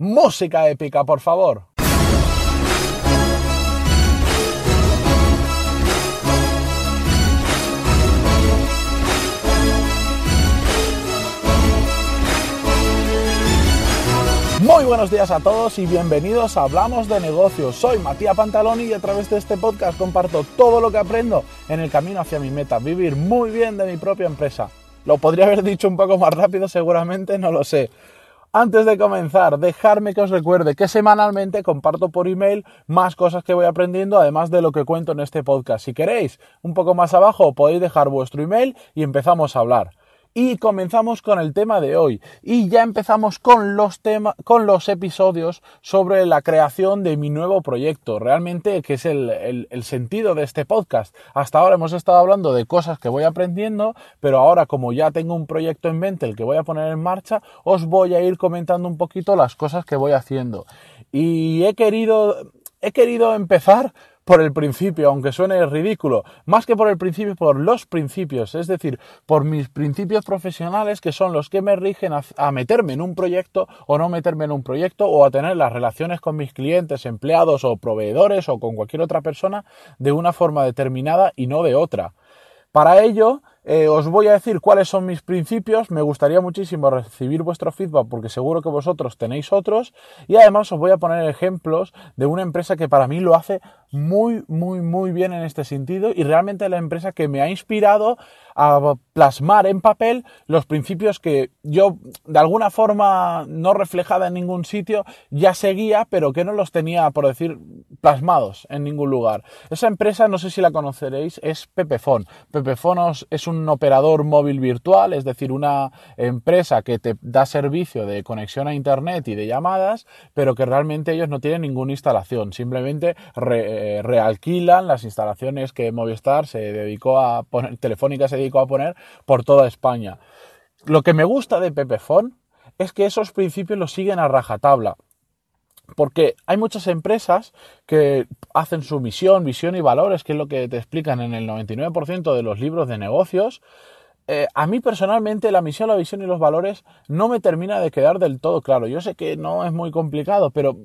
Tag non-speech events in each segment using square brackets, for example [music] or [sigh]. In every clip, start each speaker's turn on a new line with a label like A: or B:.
A: Música épica, por favor. Muy buenos días a todos y bienvenidos a Hablamos de Negocios. Soy Matías Pantaloni y a través de este podcast comparto todo lo que aprendo en el camino hacia mi meta, vivir muy bien de mi propia empresa. Lo podría haber dicho un poco más rápido, seguramente, no lo sé. Antes de comenzar, dejarme que os recuerde que semanalmente comparto por email más cosas que voy aprendiendo, además de lo que cuento en este podcast. Si queréis, un poco más abajo podéis dejar vuestro email y empezamos a hablar y comenzamos con el tema de hoy. Y ya empezamos con los, con los episodios sobre la creación de mi nuevo proyecto. Realmente, que es el, el, sentido de este podcast. Hasta ahora hemos estado hablando de cosas que voy aprendiendo, pero ahora como ya tengo un proyecto en mente, el que voy a poner en marcha, os voy a ir comentando un poquito las cosas que voy haciendo. Y he querido, he querido empezar por el principio, aunque suene ridículo, más que por el principio, por los principios, es decir, por mis principios profesionales que son los que me rigen a, meterme en un proyecto o no meterme en un proyecto o a tener las relaciones con mis clientes, empleados o proveedores o con cualquier otra persona de una forma determinada y no de otra. Para ello, eh, os voy a decir cuáles son mis principios. Me gustaría muchísimo recibir vuestro feedback porque seguro que vosotros tenéis otros. Y además os voy a poner ejemplos de una empresa que para mí lo hace muy, muy, muy bien en este sentido y realmente la empresa que me ha inspirado a plasmar en papel los principios que yo de alguna forma no reflejada en ningún sitio ya seguía pero que no los tenía por decir plasmados en ningún lugar. Esa empresa no sé si la conoceréis es Pepefon. Pepefon es un operador móvil virtual, es decir, una empresa que te da servicio de conexión a internet y de llamadas, pero que realmente ellos no tienen ninguna instalación, simplemente eh, realquilan las instalaciones que Movistar se dedicó a poner, Telefónica se dedicó a poner por toda España. Lo que me gusta de Pepefon es que esos principios los siguen a rajatabla. Porque hay muchas empresas que hacen su misión, visión y valores, que es lo que te explican en el 99% de los libros de negocios. Eh, a mí personalmente la misión, la visión y los valores no me termina de quedar del todo claro. Yo sé que no es muy complicado, pero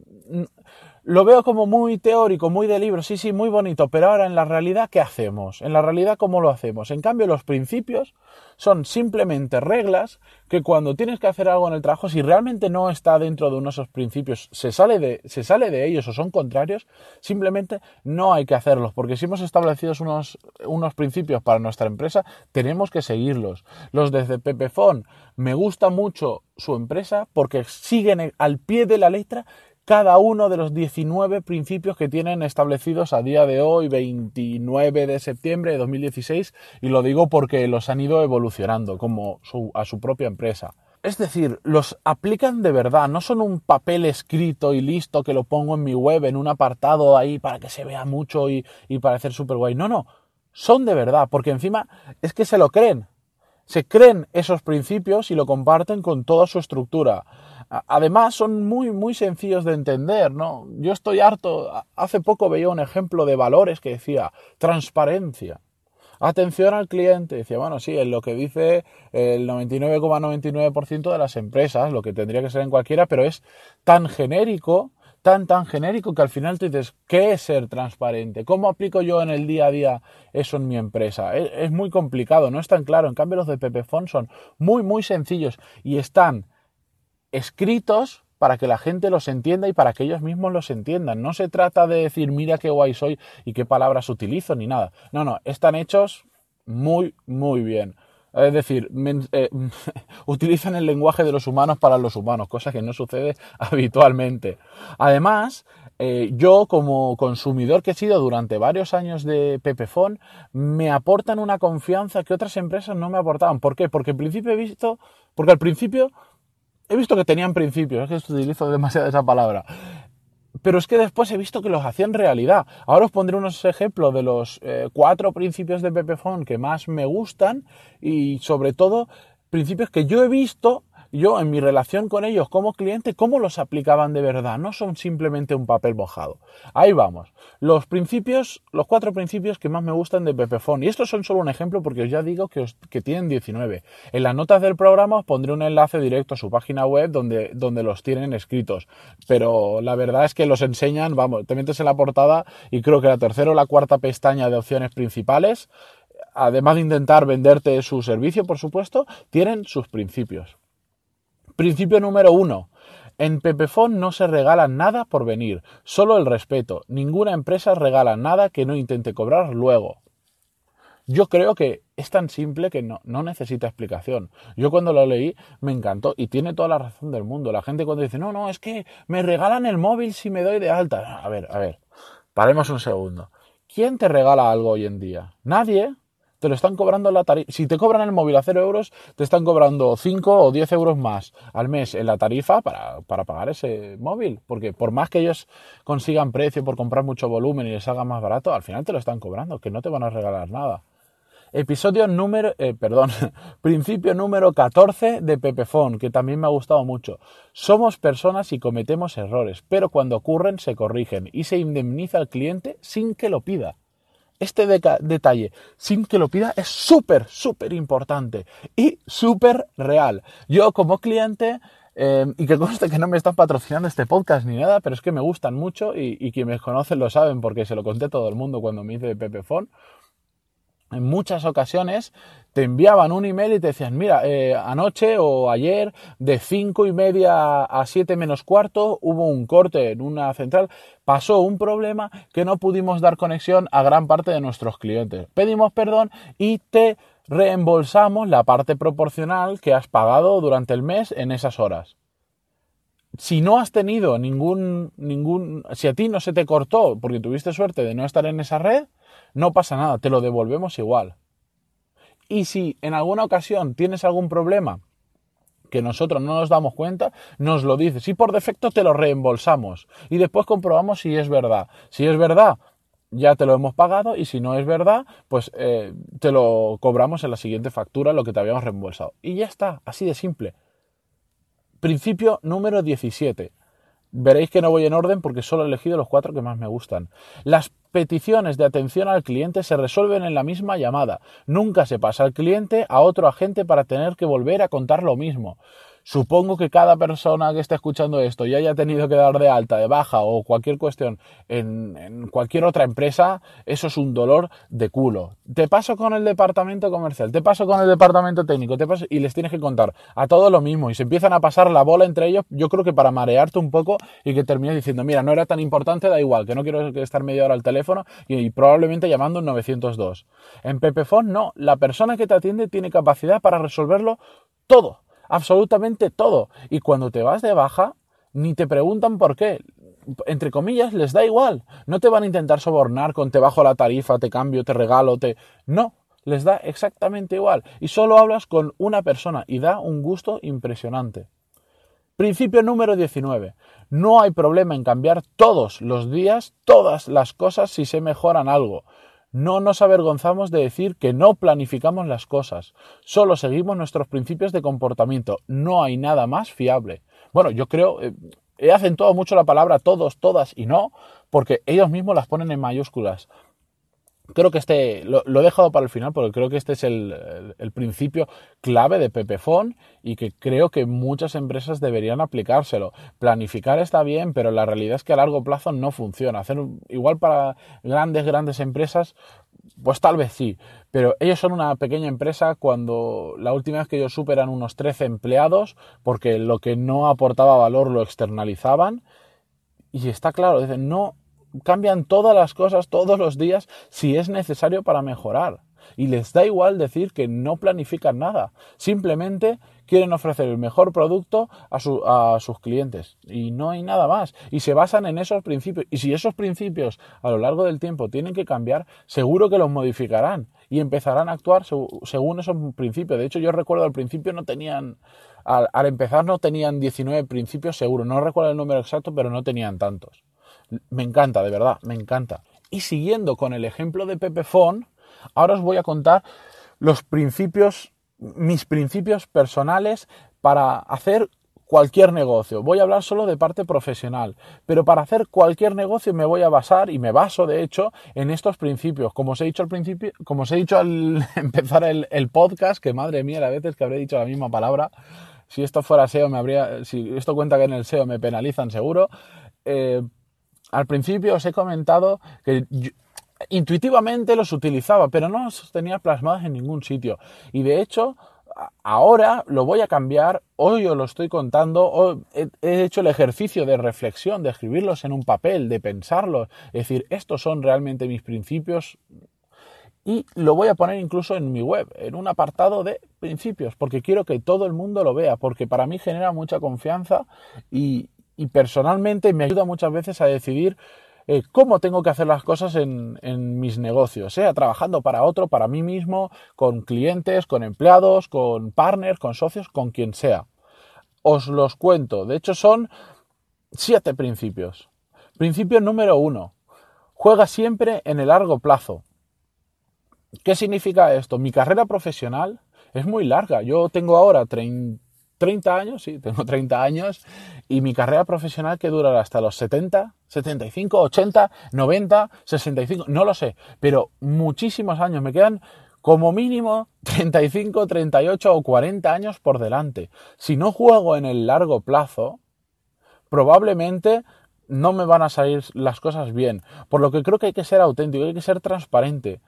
A: lo veo como muy teórico, muy de libro, sí, sí, muy bonito, pero ahora en la realidad, ¿qué hacemos? En la realidad, ¿cómo lo hacemos? En cambio, los principios son simplemente reglas que cuando tienes que hacer algo en el trabajo, si realmente no está dentro de uno de esos principios, se sale de, se sale de ellos o son contrarios, simplemente no hay que hacerlos, porque si hemos establecido unos, unos principios para nuestra empresa, tenemos que seguirlos. Los de Pepefon, me gusta mucho su empresa porque siguen al pie de la letra cada uno de los 19 principios que tienen establecidos a día de hoy, 29 de septiembre de 2016, y lo digo porque los han ido evolucionando como a su propia empresa. Es decir, los aplican de verdad, no son un papel escrito y listo que lo pongo en mi web, en un apartado ahí para que se vea mucho y, y parecer súper guay. No, no, son de verdad, porque encima es que se lo creen. Se creen esos principios y lo comparten con toda su estructura. Además, son muy, muy sencillos de entender, ¿no? Yo estoy harto. Hace poco veía un ejemplo de valores que decía transparencia. Atención al cliente. Decía, bueno, sí, es lo que dice el 99,99% de las empresas, lo que tendría que ser en cualquiera, pero es tan genérico, tan, tan genérico que al final te dices, ¿qué es ser transparente? ¿Cómo aplico yo en el día a día eso en mi empresa? Es, es muy complicado, no es tan claro. En cambio, los de Pepefon son muy, muy sencillos y están escritos para que la gente los entienda y para que ellos mismos los entiendan. No se trata de decir, mira qué guay soy y qué palabras utilizo ni nada. No, no, están hechos muy, muy bien. Es decir, eh, [laughs] utilizan el lenguaje de los humanos para los humanos, cosa que no sucede [laughs] habitualmente. Además, eh, yo como consumidor que he sido durante varios años de Pepefon, me aportan una confianza que otras empresas no me aportaban. ¿Por qué? Porque al principio he visto, porque al principio he visto que tenían principios, es que utilizo demasiado esa palabra pero es que después he visto que los hacían realidad. Ahora os pondré unos ejemplos de los eh, cuatro principios de Pepephone que más me gustan y sobre todo principios que yo he visto yo en mi relación con ellos como cliente, cómo los aplicaban de verdad. No son simplemente un papel mojado. Ahí vamos. Los principios, los cuatro principios que más me gustan de Pepephone. Y estos son solo un ejemplo porque os ya digo que, que tienen 19. En las notas del programa os pondré un enlace directo a su página web donde, donde los tienen escritos. Pero la verdad es que los enseñan, vamos, te metes en la portada y creo que la tercera o la cuarta pestaña de opciones principales además de intentar venderte su servicio, por supuesto, tienen sus principios. Principio número uno. En Pepefon no se regala nada por venir, solo el respeto. Ninguna empresa regala nada que no intente cobrar luego. Yo creo que es tan simple que no, no, necesita explicación. Yo cuando lo leí me encantó y tiene toda la razón del mundo. La gente cuando dice, no, no, es que me regalan el móvil si me doy de alta. A ver, a ver, paremos un segundo. ¿Quién te regala algo hoy en día? Nadie te lo están cobrando la tarifa. Si te cobran el móvil a 0 euros, te están cobrando 5 o 10 euros más al mes en la tarifa para, para, pagar ese móvil. Porque por más que ellos consigan precio por comprar mucho volumen y les haga más barato, al final te lo están cobrando, que no te van a regalar nada. Episodio número, eh, perdón, [laughs] principio número 14 de Pepefon, que también me ha gustado mucho. Somos personas y cometemos errores, pero cuando ocurren se corrigen y se indemniza al cliente sin que lo pida. Este detalle, sin que lo pida, es súper, súper importante y súper real. Yo como cliente, eh, y que conste que no me están patrocinando este podcast ni nada, pero es que me gustan mucho y, y quienes me conocen lo saben porque se lo conté a todo el mundo cuando me hice de Pepefon en muchas ocasiones te enviaban un email y te decían, mira, eh, anoche o ayer de cinco y media a siete menos cuarto hubo un corte en una central, pasó un problema que no pudimos dar conexión a gran parte de nuestros clientes. Pedimos perdón y te reembolsamos la parte proporcional que has pagado durante el mes en esas horas. Si no has tenido ningún, ningún, si a ti no se te cortó porque tuviste suerte de no estar en esa red, no pasa nada, te lo devolvemos igual. Y si en alguna ocasión tienes algún problema que nosotros no nos damos cuenta, nos lo dices y por defecto te lo reembolsamos y después comprobamos si es verdad. Si es verdad, ya te lo hemos pagado y si no es verdad, pues eh, te lo cobramos en la siguiente factura lo que te habíamos reembolsado. Y ya está, así de simple. Principio número 17. Veréis que no voy en orden porque solo he elegido los cuatro que más me gustan. Las peticiones de atención al cliente se resuelven en la misma llamada. Nunca se pasa al cliente a otro agente para tener que volver a contar lo mismo. Supongo que cada persona que esté escuchando esto y haya tenido que dar de alta, de baja o cualquier cuestión en, cualquier otra empresa, eso es un dolor de culo. Te paso con el departamento comercial, te paso con el departamento técnico, te paso y les tienes que contar a todo lo mismo y se empiezan a pasar la bola entre ellos, yo creo que para marearte un poco y que termines diciendo, mira, no era tan importante, da igual, que no quiero estar media hora al teléfono y, probablemente llamando un 902. En Pepefon no, la persona que te atiende tiene capacidad para resolverlo todo absolutamente todo. Y cuando te vas de baja, ni te preguntan por qué. Entre comillas, les da igual. No te van a intentar sobornar con te bajo la tarifa, te cambio, te regalo, te... No, les da exactamente igual. Y solo hablas con una persona y da un gusto impresionante. Principio número 19. No hay problema en cambiar todos los días todas las cosas si se mejoran algo. No nos avergonzamos de decir que no planificamos las cosas, solo seguimos nuestros principios de comportamiento, no hay nada más fiable. Bueno, yo creo, eh, he acentuado mucho la palabra todos, todas y no, porque ellos mismos las ponen en mayúsculas creo que este lo, he dejado para el final porque creo que este es el, principio clave de Pepefon y que creo que muchas empresas deberían aplicárselo. Planificar está bien, pero la realidad es que a largo plazo no funciona. Hacer igual para grandes, grandes empresas Pues tal vez sí, pero ellos son una pequeña empresa cuando la última vez que ellos superan unos 13 empleados, porque lo que no aportaba valor lo externalizaban. Y está claro, no cambian todas las cosas todos los días si es necesario para mejorar. Y les da igual decir que no planifican nada. Simplemente quieren ofrecer el mejor producto a, sus clientes y no hay nada más. Y se basan en esos principios. Y si esos principios a lo largo del tiempo tienen que cambiar, seguro que los modificarán y empezarán a actuar según esos principios. De hecho, yo recuerdo al principio no tenían, al, al empezar no tenían 19 principios seguro. No recuerdo el número exacto, pero no tenían tantos. Me encanta, de verdad, me encanta. Y siguiendo con el ejemplo de Pepefon, ahora os voy a contar los principios mis principios personales para hacer cualquier negocio. Voy a hablar solo de parte profesional, pero para hacer cualquier negocio me voy a basar y me baso de hecho en estos principios. Como os he dicho al principio, como os he dicho al [laughs] empezar el, podcast, que madre mía, a veces que habré dicho la misma palabra. Si esto fuera SEO me habría, si esto cuenta que en el SEO me penalizan seguro. Eh, al principio os he comentado que intuitivamente los utilizaba, pero no los tenía plasmados en ningún sitio. Y de hecho, ahora lo voy a cambiar, hoy os lo estoy contando, he, hecho el ejercicio de reflexión, de escribirlos en un papel, de pensarlos, es decir, estos son realmente mis principios y lo voy a poner incluso en mi web, en un apartado de principios, porque quiero que todo el mundo lo vea, porque para mí genera mucha confianza y, y personalmente me ayuda muchas veces a decidir eh, cómo tengo que hacer las cosas en, mis negocios, sea trabajando para otro, para mí mismo, con clientes, con empleados, con partners, con socios, con quien sea. Os los cuento. De hecho, son siete principios. Principio número uno. Juega siempre en el largo plazo. ¿Qué significa esto? Mi carrera profesional es muy larga. Yo tengo ahora 30 30 años, sí, tengo [laughs] 30 años, y mi carrera profesional que durará hasta los 70, 75, 80, 90, 65, no lo sé, pero muchísimos años, me quedan como mínimo 35, 38 o 40 años por delante. Si no juego en el largo plazo, probablemente no me van a salir las cosas bien. Por lo que creo que hay que ser auténtico, hay que ser transparente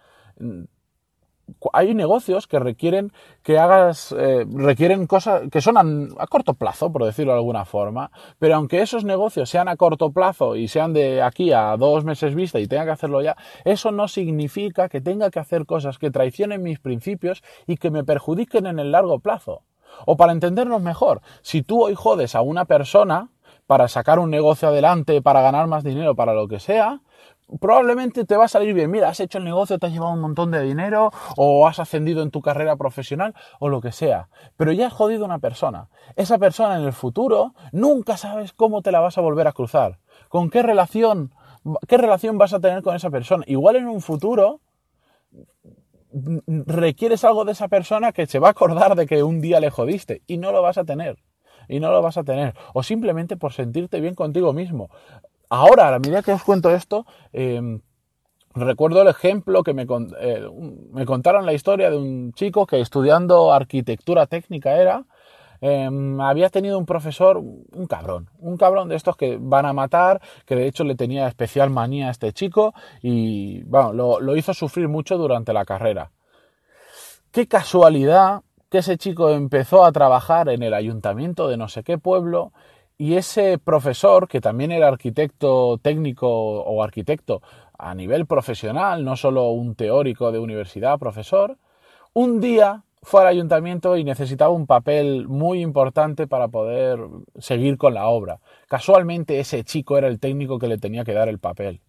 A: hay negocios que requieren que hagas, eh, requieren cosas que son a, corto plazo, por decirlo de alguna forma, pero aunque esos negocios sean a corto plazo y sean de aquí a dos meses vista y tenga que hacerlo ya, eso no significa que tenga que hacer cosas que traicionen mis principios y que me perjudiquen en el largo plazo. O para entendernos mejor, si tú hoy jodes a una persona para sacar un negocio adelante, para ganar más dinero, para lo que sea, probablemente te va a salir bien. Mira, has hecho el negocio, te has llevado un montón de dinero, o has ascendido en tu carrera profesional, o lo que sea. Pero ya has jodido a una persona. Esa persona en el futuro nunca sabes cómo te la vas a volver a cruzar. ¿Con qué relación, qué relación vas a tener con esa persona? Igual en un futuro requieres algo de esa persona que se va a acordar de que un día le jodiste y no lo vas a tener y no lo vas a tener. O simplemente por sentirte bien contigo mismo ahora, a la medida que os cuento esto, em, recuerdo el ejemplo que me, eh, me, contaron la historia de un chico que estudiando arquitectura técnica era, em, había tenido un profesor, un cabrón, un cabrón de estos que van a matar, que de hecho le tenía especial manía a este chico y bueno, lo, lo hizo sufrir mucho durante la carrera. Qué casualidad que ese chico empezó a trabajar en el ayuntamiento de no sé qué pueblo y ese profesor, que también era arquitecto técnico o arquitecto a nivel profesional, no solo un teórico de universidad, profesor, un día fue al ayuntamiento y necesitaba un papel muy importante para poder seguir con la obra. Casualmente ese chico era el técnico que le tenía que dar el papel.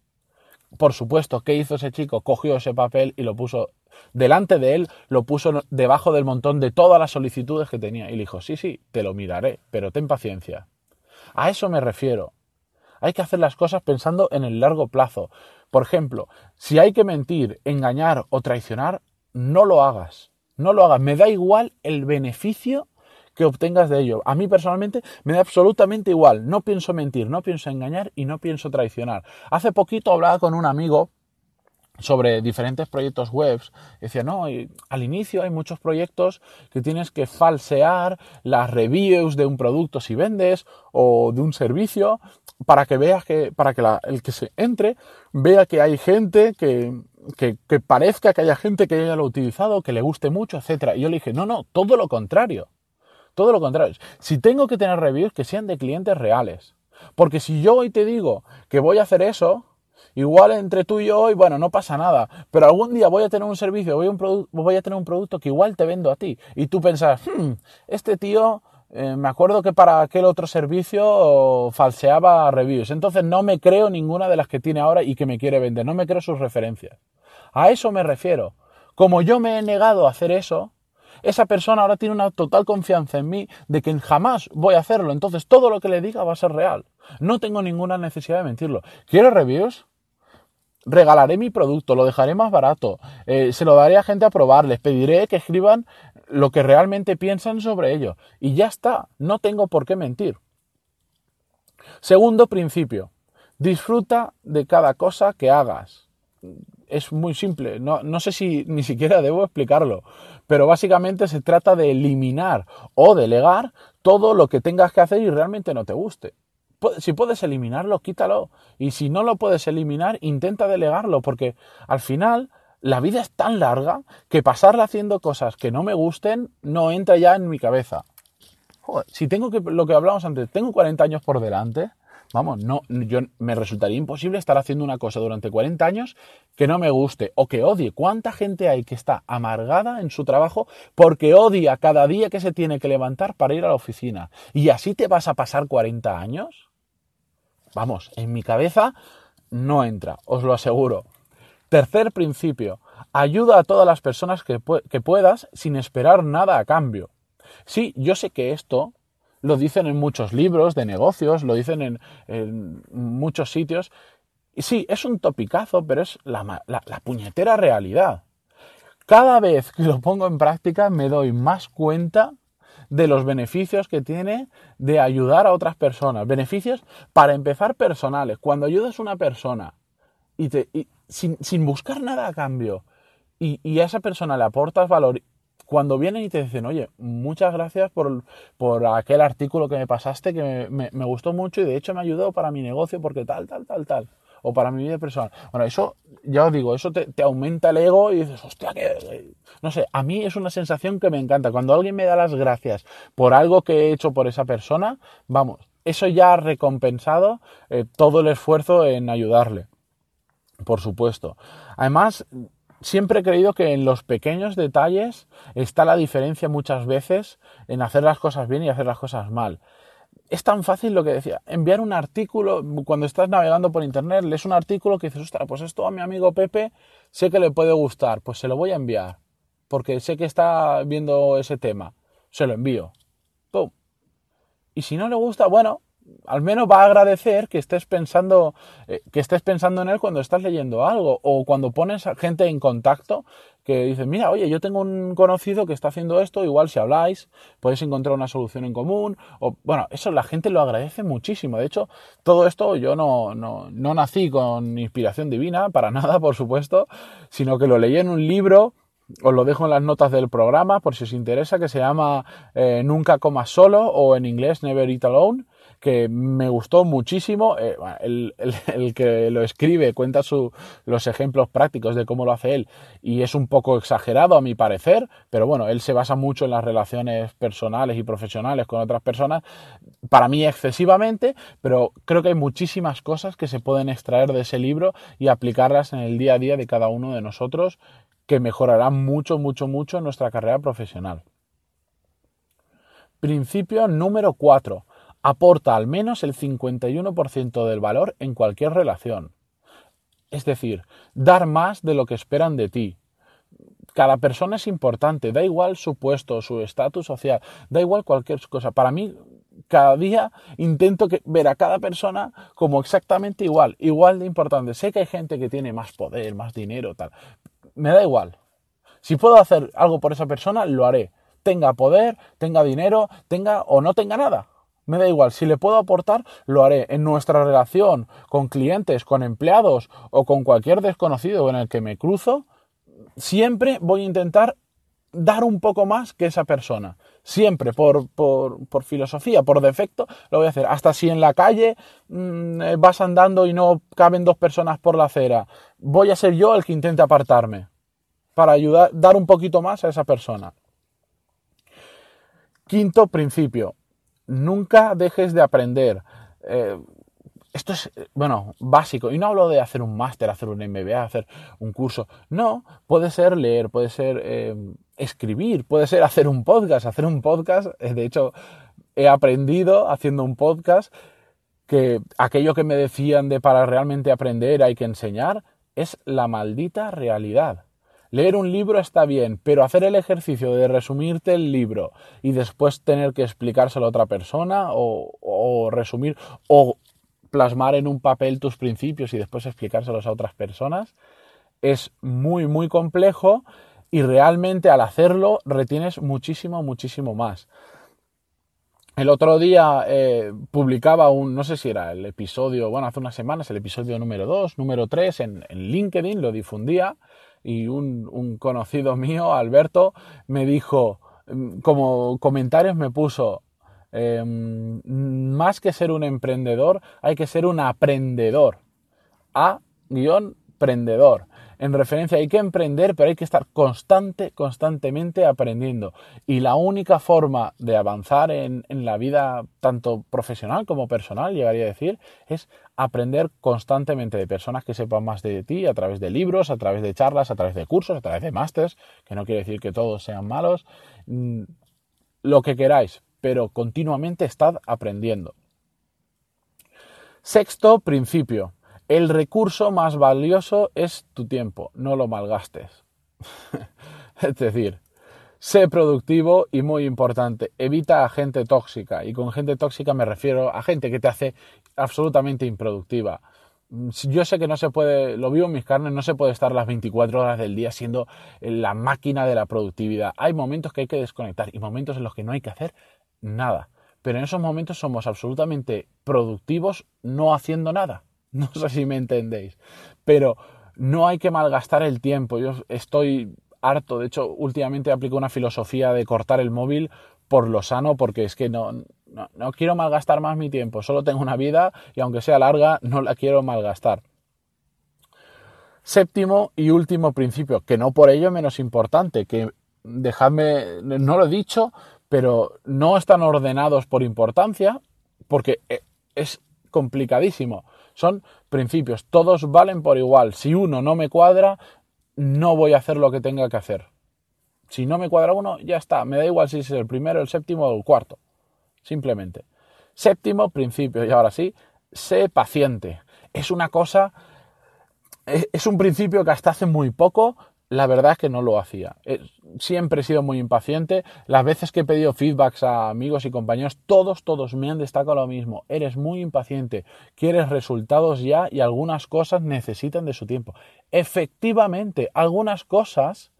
A: Por supuesto, ¿qué hizo ese chico? Cogió ese papel y lo puso delante de él, lo puso debajo del montón de todas las solicitudes que tenía y le dijo, sí, sí, te lo miraré, pero ten paciencia. A eso me refiero. Hay que hacer las cosas pensando en el largo plazo. Por ejemplo, si hay que mentir, engañar o traicionar, no lo hagas. No lo hagas. Me da igual el beneficio que obtengas de ello. A mí personalmente me da absolutamente igual. No pienso mentir, no pienso engañar y no pienso traicionar. Hace poquito hablaba con un amigo sobre diferentes proyectos web. Decía, no, al inicio hay muchos proyectos que tienes que falsear las reviews de un producto si vendes o de un servicio para que veas que, para que el que se entre vea que hay gente que que, que parezca que haya gente que haya lo utilizado, que le guste mucho, etcétera. Y yo le dije, no, no, todo lo contrario. Todo lo contrario. Si tengo que tener reviews que sean de clientes reales. Porque si yo hoy te digo que voy a hacer eso, igual entre tú y yo hoy, bueno, no pasa nada. Pero algún día voy a tener un servicio, voy a, un voy a tener un producto que igual te vendo a ti. Y tú pensas, hmm, este tío eh, me acuerdo que para aquel otro servicio falseaba reviews. Entonces no me creo ninguna de las que tiene ahora y que me quiere vender. No me creo sus referencias. A eso me refiero. Como yo me he negado a hacer eso, esa persona ahora tiene una total confianza en mí de que jamás voy a hacerlo. Entonces todo lo que le diga va a ser real. No tengo ninguna necesidad de mentirlo. ¿Quiero reviews? Regalaré mi producto, lo dejaré más barato, eh, se lo daré a gente a probar, les pediré que escriban lo que realmente piensan sobre ello. Y ya está, no tengo por qué mentir. Segundo principio, disfruta de cada cosa que hagas es muy simple, no, no, sé si ni siquiera debo explicarlo, pero básicamente se trata de eliminar o delegar todo lo que tengas que hacer y realmente no te guste. Si puedes eliminarlo, quítalo. Y si no lo puedes eliminar, intenta delegarlo, porque al final la vida es tan larga que pasarla haciendo cosas que no me gusten no entra ya en mi cabeza. si tengo que, lo que hablamos antes, tengo 40 años por delante, Vamos, no, yo, me resultaría imposible estar haciendo una cosa durante 40 años que no me guste o que odie. ¿Cuánta gente hay que está amargada en su trabajo porque odia cada día que se tiene que levantar para ir a la oficina? ¿Y así te vas a pasar 40 años? Vamos, en mi cabeza no entra, os lo aseguro. Tercer principio, ayuda a todas las personas que, que puedas sin esperar nada a cambio. Sí, yo sé que esto lo dicen en muchos libros de negocios, lo dicen en, muchos sitios. Y sí, es un topicazo, pero es la, la puñetera realidad. Cada vez que lo pongo en práctica me doy más cuenta de los beneficios que tiene de ayudar a otras personas. Beneficios, para empezar, personales. Cuando ayudas a una persona y, te, sin, sin, buscar nada a cambio y, y, a esa persona le aportas valor cuando vienen y te dicen, oye, muchas gracias por, aquel artículo que me pasaste, que me, gustó mucho y de hecho me ayudó para mi negocio porque tal, tal, tal, tal. O para mi vida personal. Bueno, eso, ya os digo, eso te, aumenta el ego y dices, hostia, que. No sé, a mí es una sensación que me encanta. Cuando alguien me da las gracias por algo que he hecho por esa persona, vamos, eso ya ha recompensado eh, todo el esfuerzo en ayudarle. Por supuesto. Además, siempre he creído que en los pequeños detalles está la diferencia muchas veces en hacer las cosas bien y hacer las cosas mal. Es tan fácil lo que decía, enviar un artículo, cuando estás navegando por internet, lees un artículo que dices, ostras, pues esto a mi amigo Pepe sé que le puede gustar, pues se lo voy a enviar, porque sé que está viendo ese tema, se lo envío. ¡Pum! Y si no le gusta, bueno, al menos va a agradecer que estés pensando eh, que estés pensando en él cuando estás leyendo algo o cuando pones a gente en contacto que dice mira oye yo tengo un conocido que está haciendo esto igual si habláis podéis encontrar una solución en común o bueno eso la gente lo agradece muchísimo. De hecho todo esto yo no, no, no nací con inspiración divina para [laughs] nada por supuesto sino que lo leí en un libro os lo dejo en las notas del programa por si os interesa que se llama eh, Nunca comas solo o en inglés Never Eat Alone que me gustó muchísimo. Eh, el, que lo escribe cuenta los ejemplos prácticos de cómo lo hace él y es un poco exagerado a mi parecer, pero bueno, él se basa mucho en las relaciones personales y profesionales con otras personas, para mí excesivamente, pero creo que hay muchísimas cosas que se pueden extraer de ese libro y aplicarlas en el día a día de cada uno de nosotros que mejorarán mucho, mucho, mucho nuestra carrera profesional. Principio número 4 aporta al menos el 51% del valor en cualquier relación. Es decir, dar más de lo que esperan de ti. Cada persona es importante, da igual su puesto, su estatus social, da igual cualquier cosa. Para mí, cada día intento ver a cada persona como exactamente igual, igual de importante. Sé que hay gente que tiene más poder, más dinero, tal. Me da igual. Si puedo hacer algo por esa persona, lo haré. Tenga poder, tenga dinero, tenga o no tenga nada. Me da igual, si le puedo aportar, lo haré. En nuestra relación con clientes, con empleados o con cualquier desconocido con el que me cruzo, siempre voy a intentar dar un poco más que esa persona. Siempre, por, por, filosofía, por defecto, lo voy a hacer. Hasta si en la calle mm, eh, vas andando y no caben dos personas por la acera, voy a ser yo el que intente apartarme para ayudar, dar un poquito más a esa persona. Quinto principio, nunca dejes de aprender. Eh, esto es, bueno, básico. Y no hablo de hacer un máster, hacer un MBA, hacer un curso. No, puede ser leer, puede ser eh, escribir, puede ser hacer un podcast. Hacer un podcast, eh, de hecho, he aprendido haciendo un podcast que aquello que me decían de para realmente aprender hay que enseñar es la maldita realidad. Leer un libro está bien, pero hacer el ejercicio de resumirte el libro y después tener que explicárselo a otra persona o, resumir o plasmar en un papel tus principios y después explicárselos a otras personas es muy, muy complejo y realmente al hacerlo retienes muchísimo, muchísimo más. El otro día eh, publicaba un, no sé si era el episodio, bueno, hace unas semanas, el episodio número 2, número 3 en, LinkedIn, lo difundía y un, un, conocido mío, Alberto, me dijo, mm, como comentarios me puso, em, más que ser un emprendedor, hay que ser un aprendedor. A guion prendedor en referencia hay que emprender, pero hay que estar constante, constantemente aprendiendo. Y la única forma de avanzar en, la vida, tanto profesional como personal, llegaría a decir, es aprender constantemente de personas que sepan más de ti a través de libros, a través de charlas, a través de cursos, a través de másters, que no quiere decir que todos sean malos, mm, lo que queráis, pero continuamente estad aprendiendo. Sexto principio, el recurso más valioso es tu tiempo, no lo malgastes. [laughs] es decir, sé productivo y muy importante, evita a gente tóxica. Y con gente tóxica me refiero a gente que te hace absolutamente improductiva. Yo sé que no se puede, lo vivo en mis carnes, no se puede estar las 24 horas del día siendo la máquina de la productividad. Hay momentos que hay que desconectar y momentos en los que no hay que hacer nada. Pero en esos momentos somos absolutamente productivos no haciendo nada. [laughs] No sé si me entendéis. Pero no hay que malgastar el tiempo. Yo estoy harto. De hecho, últimamente aplico una filosofía de cortar el móvil por lo sano, porque es que no, no, quiero malgastar más mi tiempo. Solo tengo una vida y aunque sea larga, no la quiero malgastar. Séptimo y último principio, que no por ello menos importante, que dejadme, no lo he dicho, pero no están ordenados por importancia, porque eh, es complicadísimo. Son principios, todos valen por igual. Si uno no me cuadra, no voy a hacer lo que tenga que hacer. Si no me cuadra uno, ya está. Me da igual si es el primero, el séptimo o el cuarto. Simplemente. Séptimo principio, y ahora sí, sé paciente. Es una cosa, es un principio que hasta hace muy poco la verdad es que no lo hacía. Eh, siempre he sido muy impaciente. Las veces que he pedido feedbacks a amigos y compañeros, todos, todos me han destacado lo mismo. Eres muy impaciente, quieres resultados ya y algunas cosas necesitan de su tiempo. Efectivamente, algunas cosas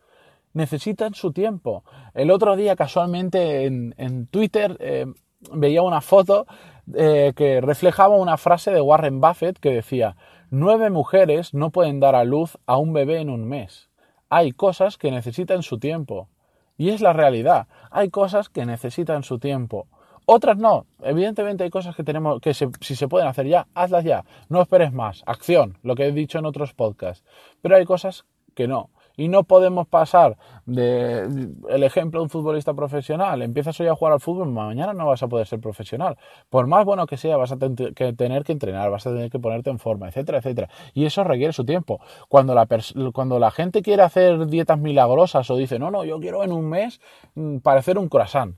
A: necesitan su tiempo. El otro día, casualmente, en, Twitter eh, veía una foto eh, que reflejaba una frase de Warren Buffett que decía, nueve mujeres no pueden dar a luz a un bebé en un mes hay cosas que necesitan su tiempo. Y es la realidad. Hay cosas que necesitan su tiempo. Otras no. Evidentemente hay cosas que tenemos que si se pueden hacer ya, hazlas ya. No esperes más. Acción, lo que he dicho en otros podcasts. Pero hay cosas que no. Y no podemos pasar de el ejemplo de un futbolista profesional. Empiezas hoy a jugar al fútbol, mañana no vas a poder ser profesional. Por más bueno que sea, vas a tener que entrenar, vas a tener que ponerte en forma, etcétera, etcétera. Y eso requiere su tiempo. Cuando la, cuando la gente quiere hacer dietas milagrosas o dice, no, no, yo quiero en un mes mm, parecer un croissant.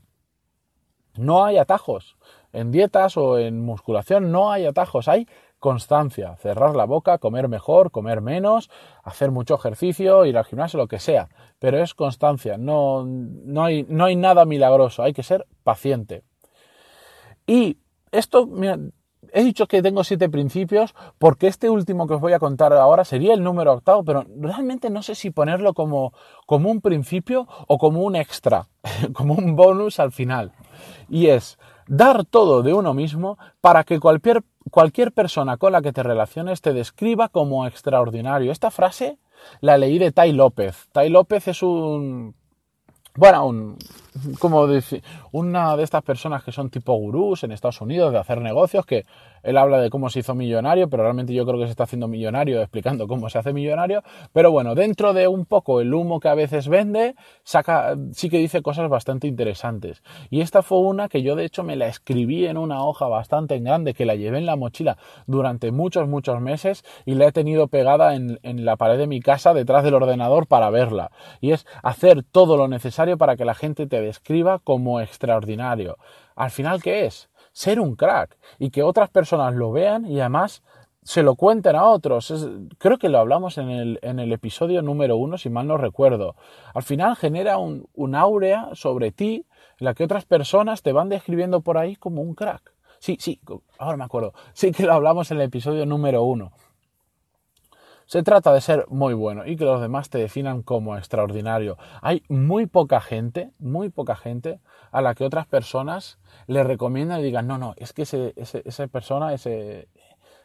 A: No hay atajos. En dietas o en musculación no hay atajos. Hay constancia, cerrar la boca, comer mejor, comer menos, hacer mucho ejercicio, ir al gimnasio, lo que sea. Pero es constancia, no, no, hay, no hay nada milagroso, hay que ser paciente. Y esto, he dicho que tengo siete principios porque este último que os voy a contar ahora sería el número octavo, pero realmente no sé si ponerlo como, como un principio o como un extra, [laughs] como un bonus al final. Y es dar todo de uno mismo para que cualquier cualquier persona con la que te relaciones te describa como extraordinario. Esta frase la leí de Tai López. Tai López es un, bueno, un, como decir, una de estas personas que son tipo gurús en Estados Unidos de hacer negocios, que él habla de cómo se hizo millonario, pero realmente yo creo que se está haciendo millonario explicando cómo se hace millonario. Pero bueno, dentro de un poco el humo que a veces vende, saca, sí que dice cosas bastante interesantes. Y esta fue una que yo de hecho me la escribí en una hoja bastante grande, que la llevé en la mochila durante muchos, muchos meses y la he tenido pegada en la pared de mi casa detrás del ordenador para verla. Y es hacer todo lo necesario para que la gente te describa como extraordinario. Al final, ¿qué es? ser un crack y que otras personas lo vean y además se lo cuenten a otros. creo que lo hablamos en el, episodio número uno, si mal no recuerdo. Al final genera un, un áurea sobre ti en la que otras personas te van describiendo por ahí como un crack. Sí, sí, ahora me acuerdo. Sí que lo hablamos en el episodio número uno. Se trata de ser muy bueno y que los demás te definan como extraordinario. Hay muy poca gente, muy poca gente a la que otras personas le recomiendan y digan, no, no, es que ese, esa persona, ese,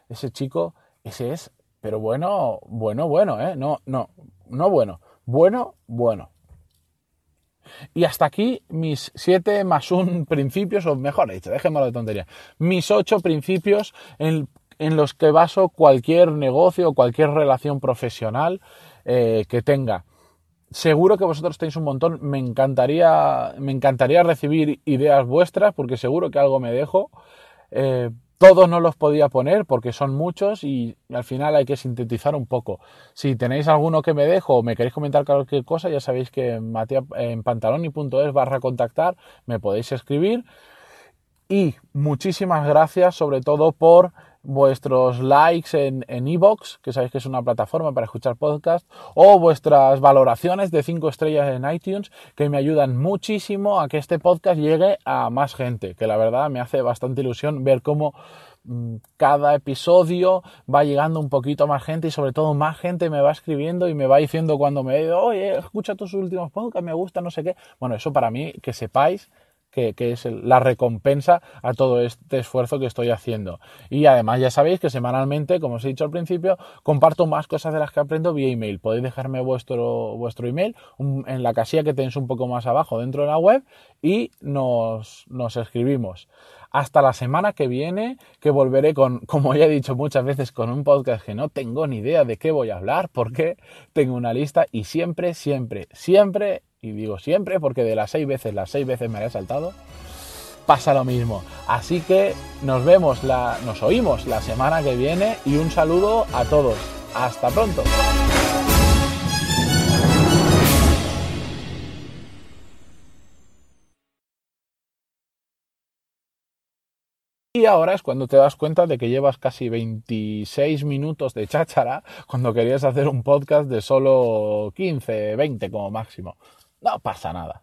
A: ese chico, ese es, pero bueno, bueno, bueno, ¿eh? No, no, no bueno, bueno, bueno. Y hasta aquí mis siete más un [laughs] principios, o mejor dicho, dejémoslo de tontería, mis ocho principios en en los que baso cualquier negocio o cualquier relación profesional eh, que tenga. Seguro que vosotros tenéis un montón. Me encantaría, me encantaría recibir ideas vuestras porque seguro que algo me dejo. Eh, todos no los podía poner porque son muchos y al final hay que sintetizar un poco. Si tenéis alguno que me dejo o me queréis comentar cualquier cosa, ya sabéis que en pantaloni.es barra contactar me podéis escribir. Y muchísimas gracias sobre todo por vuestros likes en Evox, que sabéis que es una plataforma para escuchar podcasts, o vuestras valoraciones de 5 estrellas en iTunes, que me ayudan muchísimo a que este podcast llegue a más gente, que la verdad me hace bastante ilusión ver cómo mm, cada episodio va llegando un poquito más gente y sobre todo más gente me va escribiendo y me va diciendo cuando me digo, oye, escucha tus últimos podcasts, me gusta, no sé qué. Bueno, eso para mí, que sepáis que, es la recompensa a todo este esfuerzo que estoy haciendo. Y además ya sabéis que semanalmente, como os he dicho al principio, comparto más cosas de las que aprendo vía email. Podéis dejarme vuestro, vuestro email en la casilla que tenéis un poco más abajo dentro de la web y nos, nos escribimos hasta la semana que viene, que volveré con, como ya he dicho muchas veces, con un podcast que no tengo ni idea de qué voy a hablar, porque tengo una lista y siempre, siempre, siempre y digo siempre porque de las seis veces, las seis veces me he saltado, pasa lo mismo. Así que nos vemos, la, nos oímos la semana que viene y un saludo a todos. Hasta pronto. Y ahora es cuando te das cuenta de que llevas casi 26 minutos de cháchara cuando querías hacer un podcast de solo 15, 20 como máximo. No pasa nada.